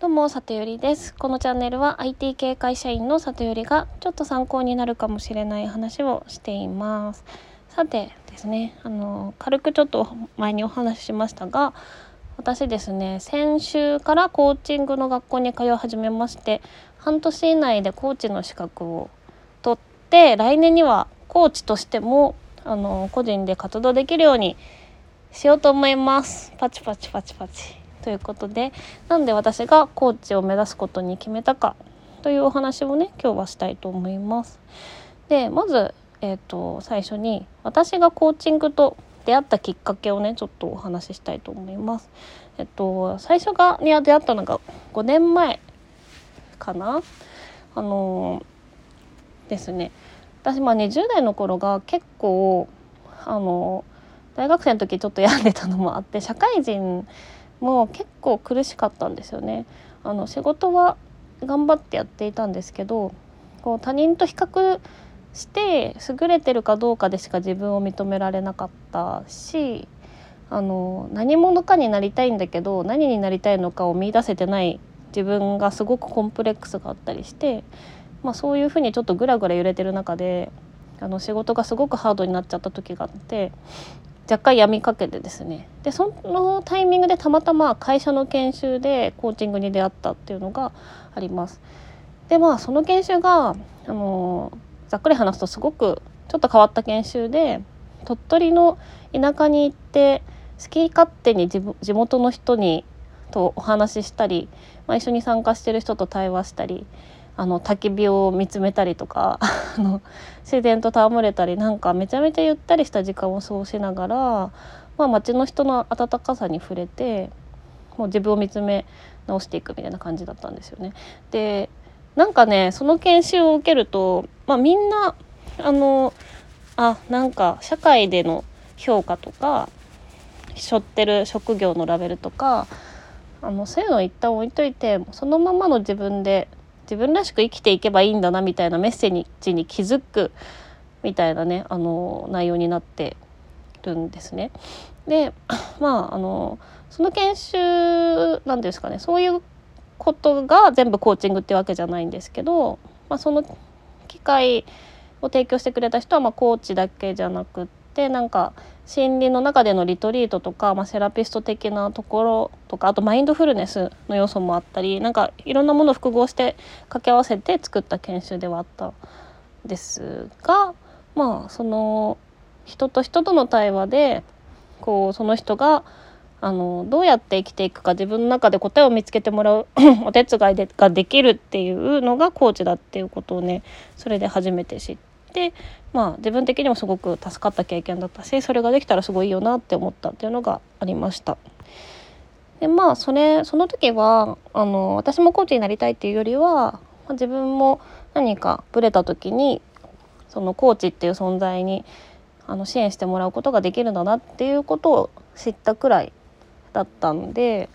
どうも、里よりです。このチャンネルは IT 系会社員の里よりがちょっと参考になるかもしれない話をしています。さてですね、あの、軽くちょっと前にお話ししましたが、私ですね、先週からコーチングの学校に通い始めまして、半年以内でコーチの資格を取って、来年にはコーチとしても、あの、個人で活動できるようにしようと思います。パチパチパチパチ。ということでなんで私がコーチを目指すことに決めたかというお話をね今日はしたいと思います。でまず、えーと、最初に私がコーチングと出会ったきっかけをねちょっとお話ししたいと思います。えっと最初がに出会ったのが5年前かなあのー、ですね私まあ20代の頃が結構あの大学生の時ちょっと病んでたのもあって社会人も結構苦しかったんですよね。あの仕事は頑張ってやっていたんですけどこう他人と比較して優れてるかどうかでしか自分を認められなかったしあの何者かになりたいんだけど何になりたいのかを見いだせてない自分がすごくコンプレックスがあったりして、まあ、そういうふうにちょっとグラグラ揺れてる中であの仕事がすごくハードになっちゃった時があって若干闇みかけてですねでそのタイミングでたまたま会社の研修でコーチングに出会ったっていうのがあります。でまあその研修があのざっくり話すとすごくちょっと変わった研修で鳥取の田舎に行って好き勝手に地元の人にとお話ししたり、まあ、一緒に参加してる人と対話したりあの焚き火を見つめたりとか あの自然と戯れたりなんかめちゃめちゃゆったりした時間を過ごしながら、まあ、街の人の温かさに触れてもう自分を見つめ直していくみたいな感じだったんですよね。でなんかねその研修を受けると、まあ、みんなあのあなんか社会での評価とか背負ってる職業のラベルとかあのそういうのを一旦置いといてそのままの自分で自分らしく生きていけばいいんだなみたいなメッセージに気づくみたいなねあの内容になってるんですね。で まああのその研修なんですかねそういうことが全部コーチングってわけじゃないんですけど、まあ、その機会を提供してくれた人はまコーチだけじゃなくてなんか心理の中でのリトリートとか、まあ、セラピスト的なところとかあとマインドフルネスの要素もあったりなんかいろんなものを複合して掛け合わせて作った研修ではあったんですがまあその人と人との対話でこうその人があのどうやって生きていくか自分の中で答えを見つけてもらう お手伝いでができるっていうのがコーチだっていうことをねそれで初めて知って。でまあ自分的にもすごく助かった経験だったしそれができたらすごいいいよなって思ったっていうのがありました。でまあそれその時はあの私もコーチになりたいっていうよりは、まあ、自分も何かブレた時にそのコーチっていう存在にあの支援してもらうことができるんだなっていうことを知ったくらいだったんで、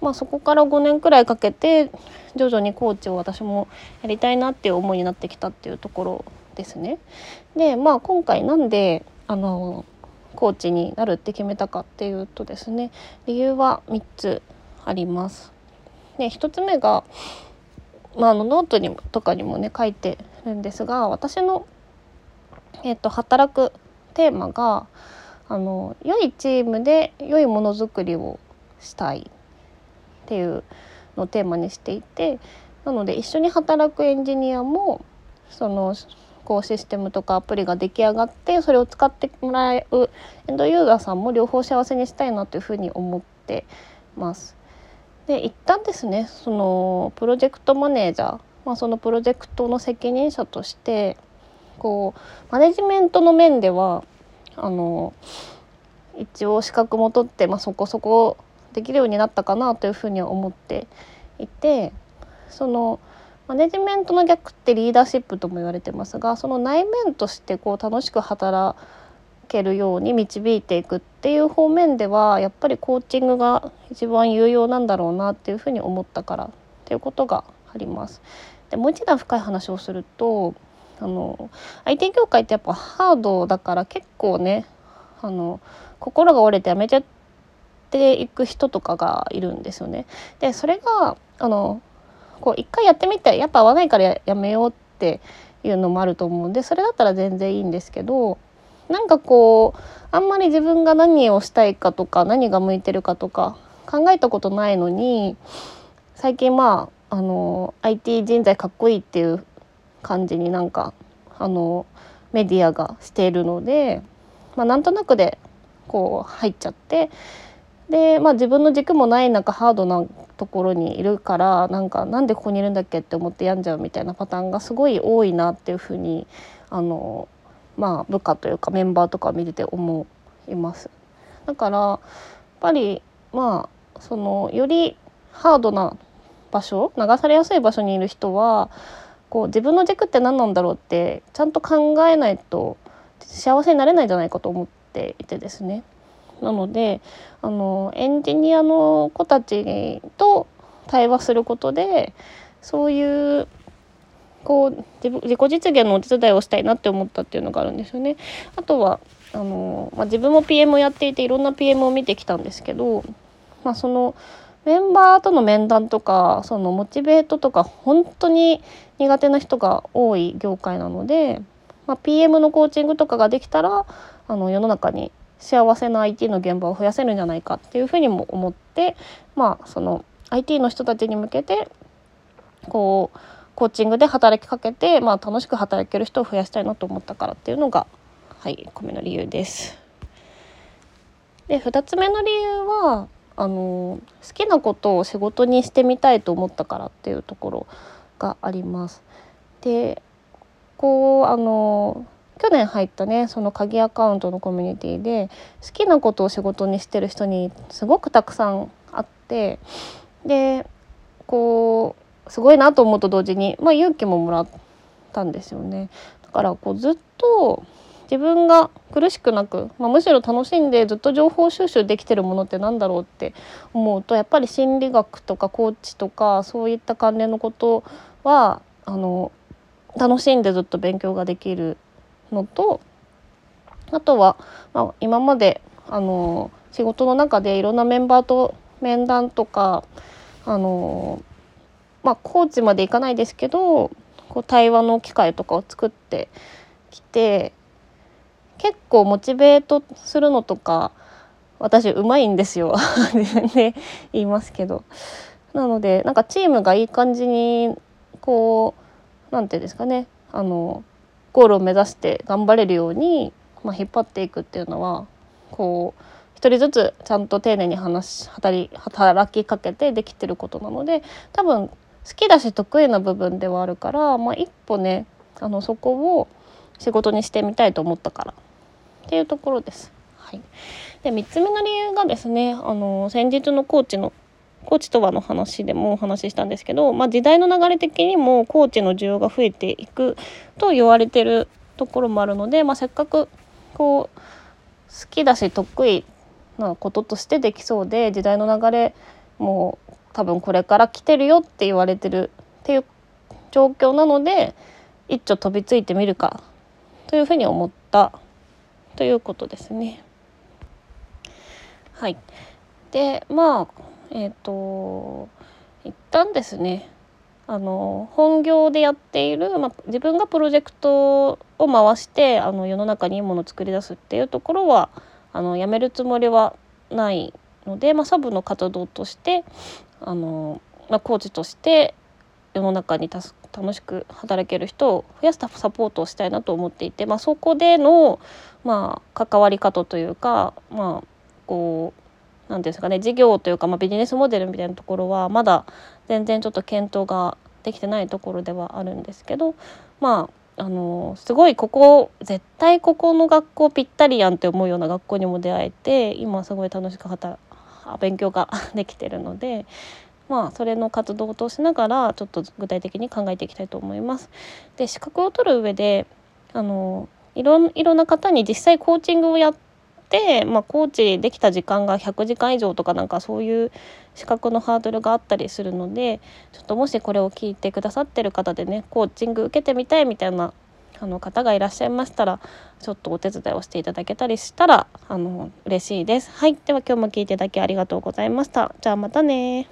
まあ、そこから5年くらいかけて徐々にコーチを私もやりたいなっていう思いになってきたっていうところですね。でまあ今回なんであのコーチになるって決めたかっていうとですね理由は3つあります。で1つ目が、まあ、あのノートにとかにもね書いてるんですが私の、えーと、働くテーマがあの良いチームで良いものづくりをしたいっていうのをテーマにしていてなので一緒に働くエンジニアもそのこうシステムとかアプリが出来上がってそれを使ってもらうエンドユーザーさんも両方幸せにしたいなというふうに思ってます。で一旦ですねそのプロジェクトマネージャー、まあ、そのプロジェクトの責任者としてこうマネジメントの面ではあの一応資格も取って、まあ、そこそこできるようになったかなというふうには思っていてそのマネジメントの逆ってリーダーシップとも言われてますがその内面としてこう楽しく働けるように導いていくっていう方面ではやっぱりコーチングが一番有用なんだろうなっていうふうに思ったからっていうことがあります。でもう一段深い話をするとあの IT 業界ってやっぱハードだから結構ねあの心が折れてやめちゃっていく人とかがいるんですよね。でそれがあのこう一回やってみてやっぱ合わないからやめようっていうのもあると思うんでそれだったら全然いいんですけどなんかこうあんまり自分が何をしたいかとか何が向いてるかとか考えたことないのに最近まああの IT 人材かっこいいっていう感じになんかあのメディアがしているので、まあ、なんとなくでこう入っちゃってで、まあ、自分の軸もない中ハードなところにいるからなんかなんでここにいるんだっけ？って思って病んじゃうみたいなパターンがすごい多いなっていうふうにあの、まあ、部下というかメンバーとか見てて思います。だからやっぱりまあそのよりハードな場所流されやすい場所にいる人はこう自分の軸って何なんだろうってちゃんと考えないと幸せになれないんじゃないかと思っていてですね。なのであのエンジニアの子たちと対話することでそういうこう自己実現のお手伝いをしたいなって思ったっていうのがあるんですよね。あとはあの、まあ、自分も PM をやっていていろんな PM を見てきたんですけど、まあ、そのメンバーとの面談とかそのモチベートとか本当に苦手な人が多い業界なので、まあ、PM のコーチングとかができたらあの世の中に幸せな IT の現場を増やせるんじゃないかっていうふうにも思ってまあその IT の人たちに向けてこうコーチングで働きかけて、まあ、楽しく働ける人を増やしたいなと思ったからっていうのがはい米の理由です。で2つ目の理由はあの好きなことを仕事にしてみたいと思ったからっていうところがあります。でこうあの去年入ったねその鍵アカウントのコミュニティで好きなことを仕事にしてる人にすごくたくさんあってでこうすごいなと思うと同時に、まあ、勇気ももらったんですよね。だからこうずっと自分が苦しくなく、まあ、むしろ楽しんでずっと情報収集できてるものって何だろうって思うとやっぱり心理学とかコーチとかそういった関連のことはあの楽しんでずっと勉強ができるのとあとは、まあ、今まであの仕事の中でいろんなメンバーと面談とかあのまあコーチまでいかないですけどこう対話の機会とかを作ってきて結構モチベートするのとか私うまいんですよ で言いますけど。なのでなんかチームがいい感じにこう何て言うんですかねあのゴールを目指して頑張れるように、まあ、引っ張っていくっていうのはこう一人ずつちゃんと丁寧に話働働きかけてできてることなので多分好きだし得意な部分ではあるから、まあ、一歩ねあのそこを仕事にしてみたいと思ったからっていうところです。はい、で3つ目の理由がですねあの先日のコーチのコーチとはの話でもお話ししたんですけど、まあ、時代の流れ的にもコーチの需要が増えていくと言われてるところもあるので、まあ、せっかくこう好きだし得意なこととしてできそうで時代の流れも多分これから来てるよって言われてるっていう状況なので一丁飛びついてみるかというふうに思ったということですね。はい、でまあえっ、ー、と一旦ですね。あの本業でやっている、ま、自分がプロジェクトを回してあの世の中にいいものを作り出すっていうところはあのやめるつもりはないので、ま、サブの活動としてあの、まあ、コーチとして世の中に楽しく働ける人を増やすサポートをしたいなと思っていて、ま、そこでの、まあ、関わり方というか、まあ、こう何ですかね事業というか、まあ、ビジネスモデルみたいなところはまだ全然ちょっと検討ができてないところではあるんですけどまああのすごいここ絶対ここの学校ぴったりやんって思うような学校にも出会えて今すごい楽しく働勉強が できてるのでまあそれの活動を通しながらちょっと具体的に考えていきたいと思います。で資格を取る上であのいろいろんな方に実際コーチングをやっ、まあ、コーチできた時間が100時間以上とかなんかそういう資格のハードルがあったりするのでちょっともしこれを聞いてくださってる方でねコーチング受けてみたいみたいなあの方がいらっしゃいましたらちょっとお手伝いをしていただけたりしたらあの嬉しいです。はい、では今日も聞いていただきありがとうございました。じゃあまたね